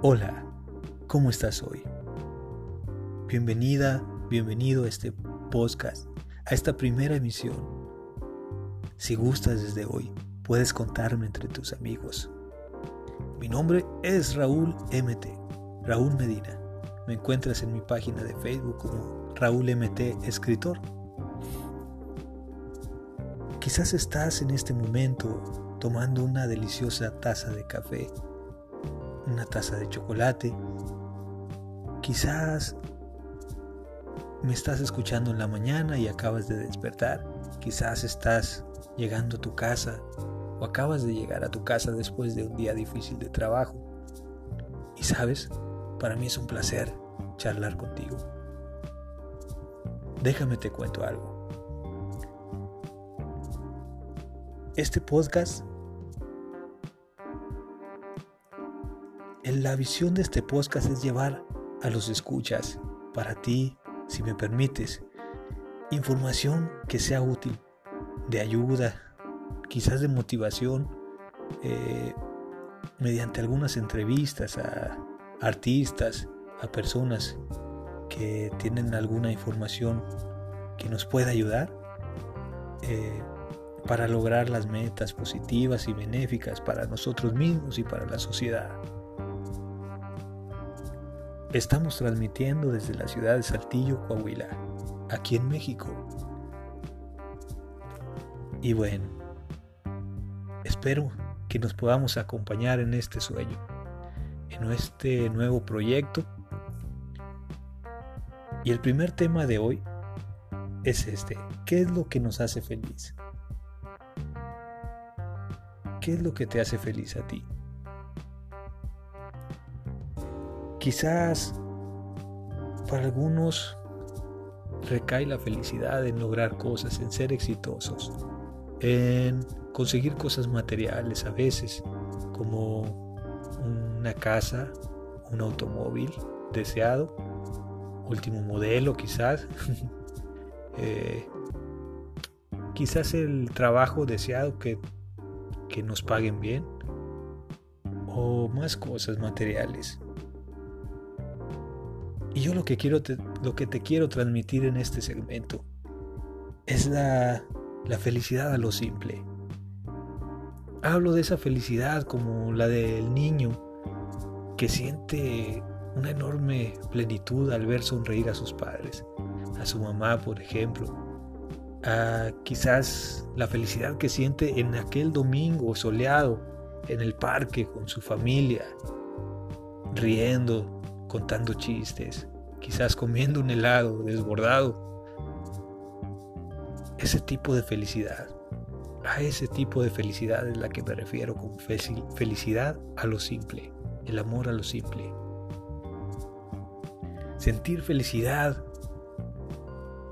Hola, ¿cómo estás hoy? Bienvenida, bienvenido a este podcast, a esta primera emisión. Si gustas desde hoy, puedes contarme entre tus amigos. Mi nombre es Raúl MT, Raúl Medina. Me encuentras en mi página de Facebook como Raúl MT Escritor. Quizás estás en este momento tomando una deliciosa taza de café una taza de chocolate. Quizás me estás escuchando en la mañana y acabas de despertar. Quizás estás llegando a tu casa o acabas de llegar a tu casa después de un día difícil de trabajo. Y sabes, para mí es un placer charlar contigo. Déjame te cuento algo. Este podcast La visión de este podcast es llevar a los escuchas, para ti, si me permites, información que sea útil, de ayuda, quizás de motivación, eh, mediante algunas entrevistas a artistas, a personas que tienen alguna información que nos pueda ayudar eh, para lograr las metas positivas y benéficas para nosotros mismos y para la sociedad. Estamos transmitiendo desde la ciudad de Saltillo, Coahuila, aquí en México. Y bueno, espero que nos podamos acompañar en este sueño, en este nuevo proyecto. Y el primer tema de hoy es este. ¿Qué es lo que nos hace feliz? ¿Qué es lo que te hace feliz a ti? Quizás para algunos recae la felicidad en lograr cosas, en ser exitosos, en conseguir cosas materiales a veces, como una casa, un automóvil deseado, último modelo quizás, eh, quizás el trabajo deseado que, que nos paguen bien, o más cosas materiales. Y yo lo que, quiero lo que te quiero transmitir en este segmento es la, la felicidad a lo simple. Hablo de esa felicidad como la del niño que siente una enorme plenitud al ver sonreír a sus padres, a su mamá, por ejemplo, a quizás la felicidad que siente en aquel domingo soleado en el parque con su familia, riendo, contando chistes, quizás comiendo un helado desbordado. Ese tipo de felicidad, a ese tipo de felicidad es la que me refiero con felicidad a lo simple, el amor a lo simple. Sentir felicidad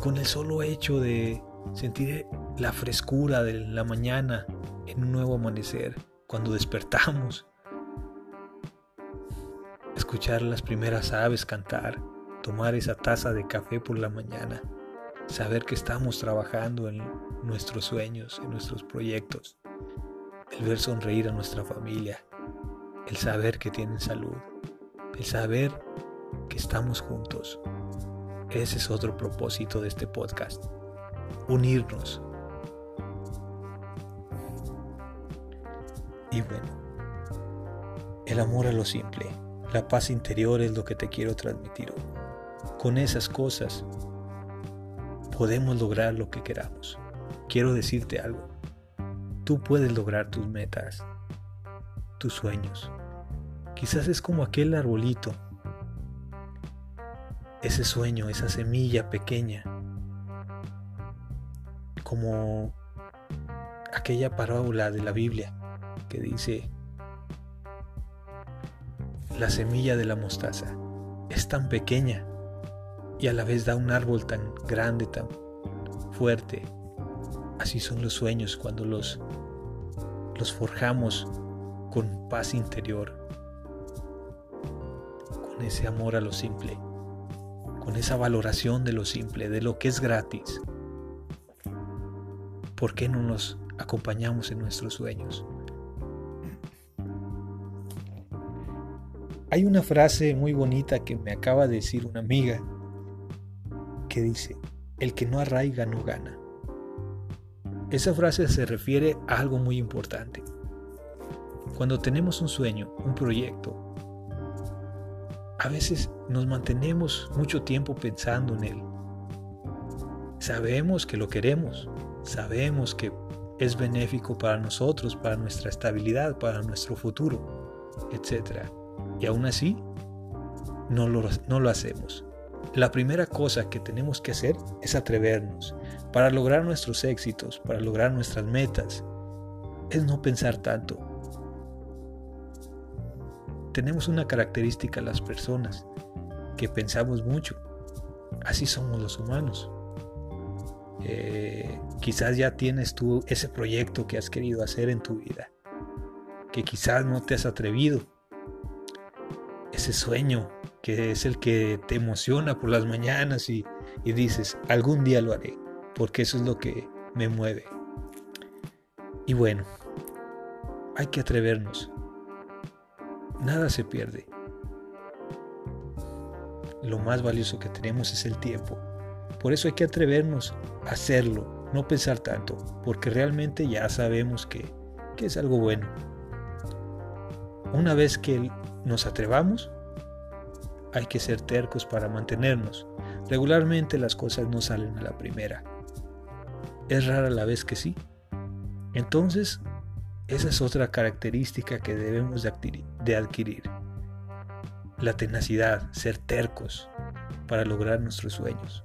con el solo hecho de sentir la frescura de la mañana en un nuevo amanecer, cuando despertamos escuchar las primeras aves cantar, tomar esa taza de café por la mañana, saber que estamos trabajando en nuestros sueños, en nuestros proyectos, el ver sonreír a nuestra familia, el saber que tienen salud, el saber que estamos juntos. Ese es otro propósito de este podcast, unirnos. Y bueno, el amor a lo simple. La paz interior es lo que te quiero transmitir hoy. Con esas cosas podemos lograr lo que queramos. Quiero decirte algo. Tú puedes lograr tus metas, tus sueños. Quizás es como aquel arbolito, ese sueño, esa semilla pequeña, como aquella parábola de la Biblia que dice, la semilla de la mostaza. Es tan pequeña y a la vez da un árbol tan grande, tan fuerte. Así son los sueños cuando los, los forjamos con paz interior, con ese amor a lo simple, con esa valoración de lo simple, de lo que es gratis. ¿Por qué no nos acompañamos en nuestros sueños? Hay una frase muy bonita que me acaba de decir una amiga que dice, el que no arraiga no gana. Esa frase se refiere a algo muy importante. Cuando tenemos un sueño, un proyecto, a veces nos mantenemos mucho tiempo pensando en él. Sabemos que lo queremos, sabemos que es benéfico para nosotros, para nuestra estabilidad, para nuestro futuro, etc. Y aún así, no lo, no lo hacemos. La primera cosa que tenemos que hacer es atrevernos. Para lograr nuestros éxitos, para lograr nuestras metas, es no pensar tanto, tenemos una característica las personas, que pensamos mucho. Así somos los humanos. Eh, quizás ya tienes tú ese proyecto que has querido hacer en tu vida, que quizás no te has atrevido. Ese sueño que es el que te emociona por las mañanas y, y dices, algún día lo haré, porque eso es lo que me mueve. Y bueno, hay que atrevernos, nada se pierde. Lo más valioso que tenemos es el tiempo. Por eso hay que atrevernos a hacerlo, no pensar tanto, porque realmente ya sabemos que, que es algo bueno. Una vez que nos atrevamos, hay que ser tercos para mantenernos. Regularmente las cosas no salen a la primera. Es rara la vez que sí. Entonces esa es otra característica que debemos de adquirir. La tenacidad, ser tercos para lograr nuestros sueños.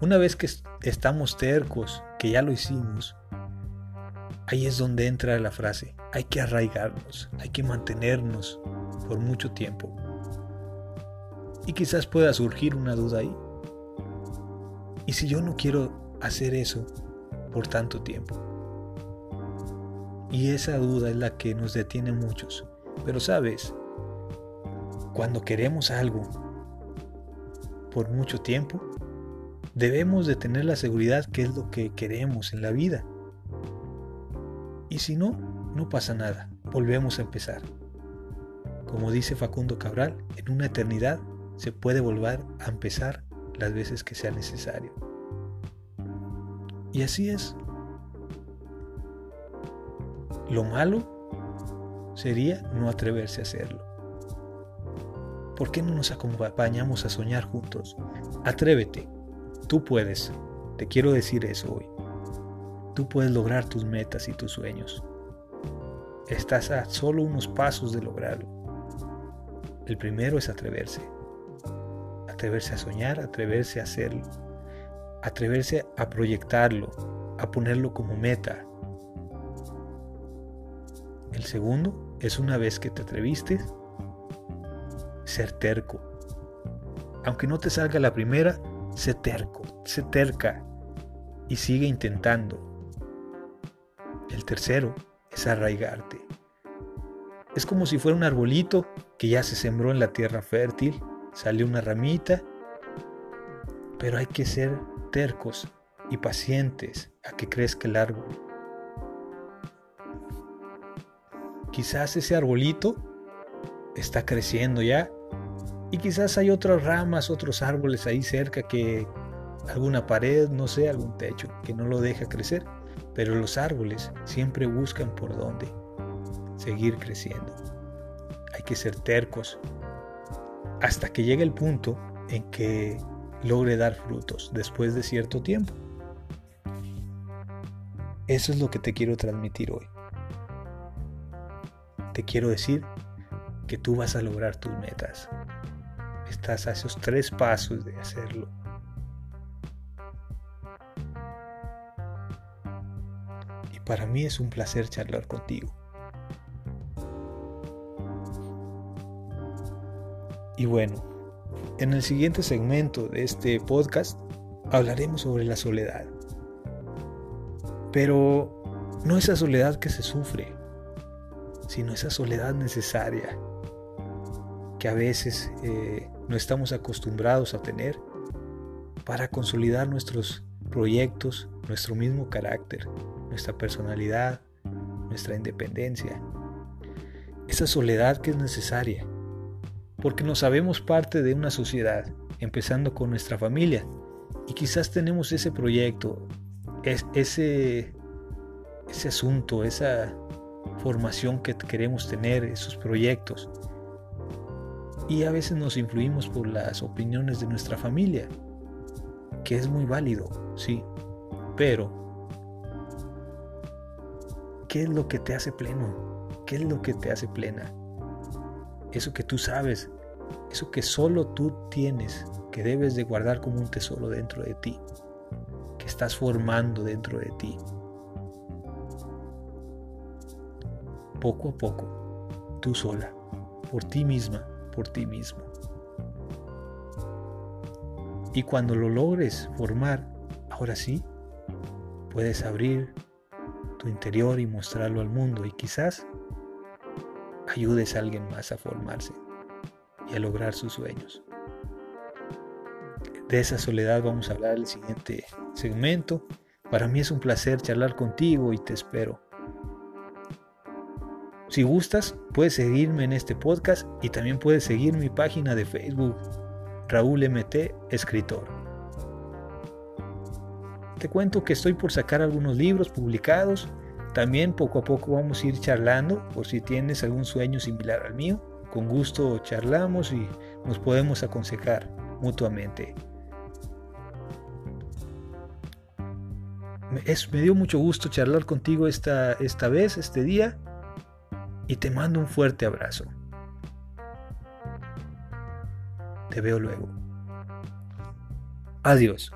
Una vez que estamos tercos, que ya lo hicimos, ahí es donde entra la frase, hay que arraigarnos, hay que mantenernos por mucho tiempo. Y quizás pueda surgir una duda ahí. ¿Y si yo no quiero hacer eso por tanto tiempo? Y esa duda es la que nos detiene muchos. Pero sabes, cuando queremos algo por mucho tiempo, debemos de tener la seguridad que es lo que queremos en la vida. Y si no, no pasa nada, volvemos a empezar. Como dice Facundo Cabral, en una eternidad se puede volver a empezar las veces que sea necesario. Y así es, lo malo sería no atreverse a hacerlo. ¿Por qué no nos acompañamos a soñar juntos? Atrévete, tú puedes, te quiero decir eso hoy. Tú puedes lograr tus metas y tus sueños. Estás a solo unos pasos de lograrlo. El primero es atreverse. Atreverse a soñar, atreverse a hacerlo. Atreverse a proyectarlo, a ponerlo como meta, el segundo es una vez que te atreviste, ser terco. Aunque no te salga la primera, sé terco, sé terca y sigue intentando. El tercero es arraigarte. Es como si fuera un arbolito que ya se sembró en la tierra fértil, salió una ramita, pero hay que ser tercos y pacientes a que crezca el árbol. quizás ese arbolito está creciendo ya y quizás hay otras ramas, otros árboles ahí cerca que alguna pared, no sé, algún techo que no lo deja crecer, pero los árboles siempre buscan por dónde seguir creciendo. Hay que ser tercos hasta que llegue el punto en que logre dar frutos después de cierto tiempo. Eso es lo que te quiero transmitir hoy te quiero decir que tú vas a lograr tus metas. Estás a esos tres pasos de hacerlo. Para mí es un placer charlar contigo. Y bueno, en el siguiente segmento de este podcast hablaremos sobre la soledad. Pero no esa soledad que se sufre, sino esa soledad necesaria que a veces eh, no estamos acostumbrados a tener para consolidar nuestros proyectos, nuestro mismo carácter, nuestra personalidad, nuestra independencia. esa soledad que es necesaria, porque nos sabemos parte de una sociedad, empezando con nuestra familia, y quizás tenemos ese proyecto, ese, asunto, esa formación que queremos tener, esos proyectos. Y a veces nos influimos por las opiniones de nuestra familia, que es muy válido, sí, pero ¿qué es lo que te hace pleno? ¿Qué es lo que te hace plena? Eso que tú sabes, eso que solo tú tienes, que debes de guardar como un tesoro dentro de ti, que estás formando dentro de ti. Poco a poco, tú sola, por ti misma, por ti mismo. Y cuando lo logres formar, ahora sí, puedes abrir tu interior y mostrarlo al mundo y quizás ayudes a alguien más a formarse y a lograr sus sueños. De esa soledad vamos a hablar en el siguiente segmento. Para mí es un placer charlar contigo y te espero. Si gustas, puedes seguirme en este podcast y también puedes seguir mi página de Facebook, Raúl MT Escritor. Te cuento que estoy por sacar algunos libros publicados. También poco a poco vamos a ir charlando por si tienes algún sueño similar al mío. Con gusto charlamos y nos podemos aconsejar mutuamente. me dio mucho gusto charlar contigo esta, esta vez, este día, y te mando un fuerte abrazo. Te veo luego. Adiós.